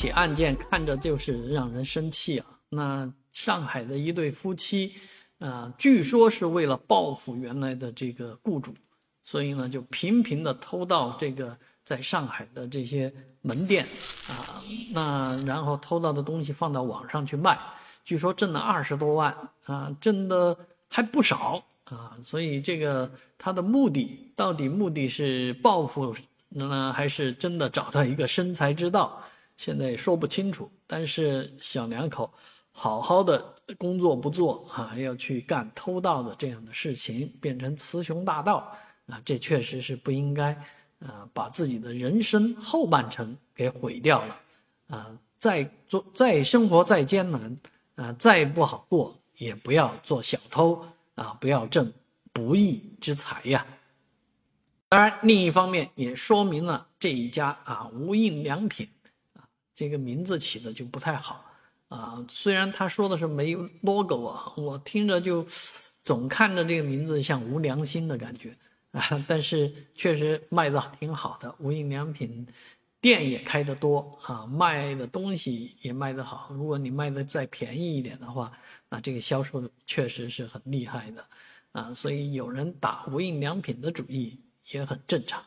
起案件看着就是让人生气啊。那上海的一对夫妻，啊，据说是为了报复原来的这个雇主，所以呢就频频的偷盗这个在上海的这些门店啊，那然后偷到的东西放到网上去卖，据说挣了二十多万啊，挣的还不少啊。所以这个他的目的到底目的是报复呢，还是真的找到一个生财之道？现在也说不清楚。但是小两口。好好的工作不做啊，要去干偷盗的这样的事情，变成雌雄大盗啊，这确实是不应该啊，把自己的人生后半程给毁掉了啊！再做再生活再艰难啊，再不好过，也不要做小偷啊，不要挣不义之财呀。当然，另一方面也说明了这一家啊无印良品，这个名字起的就不太好。啊，虽然他说的是没有 logo 啊，我听着就总看着这个名字像无良心的感觉啊。但是确实卖的挺好的，无印良品店也开得多啊，卖的东西也卖得好。如果你卖的再便宜一点的话，那这个销售确实是很厉害的啊。所以有人打无印良品的主意也很正常。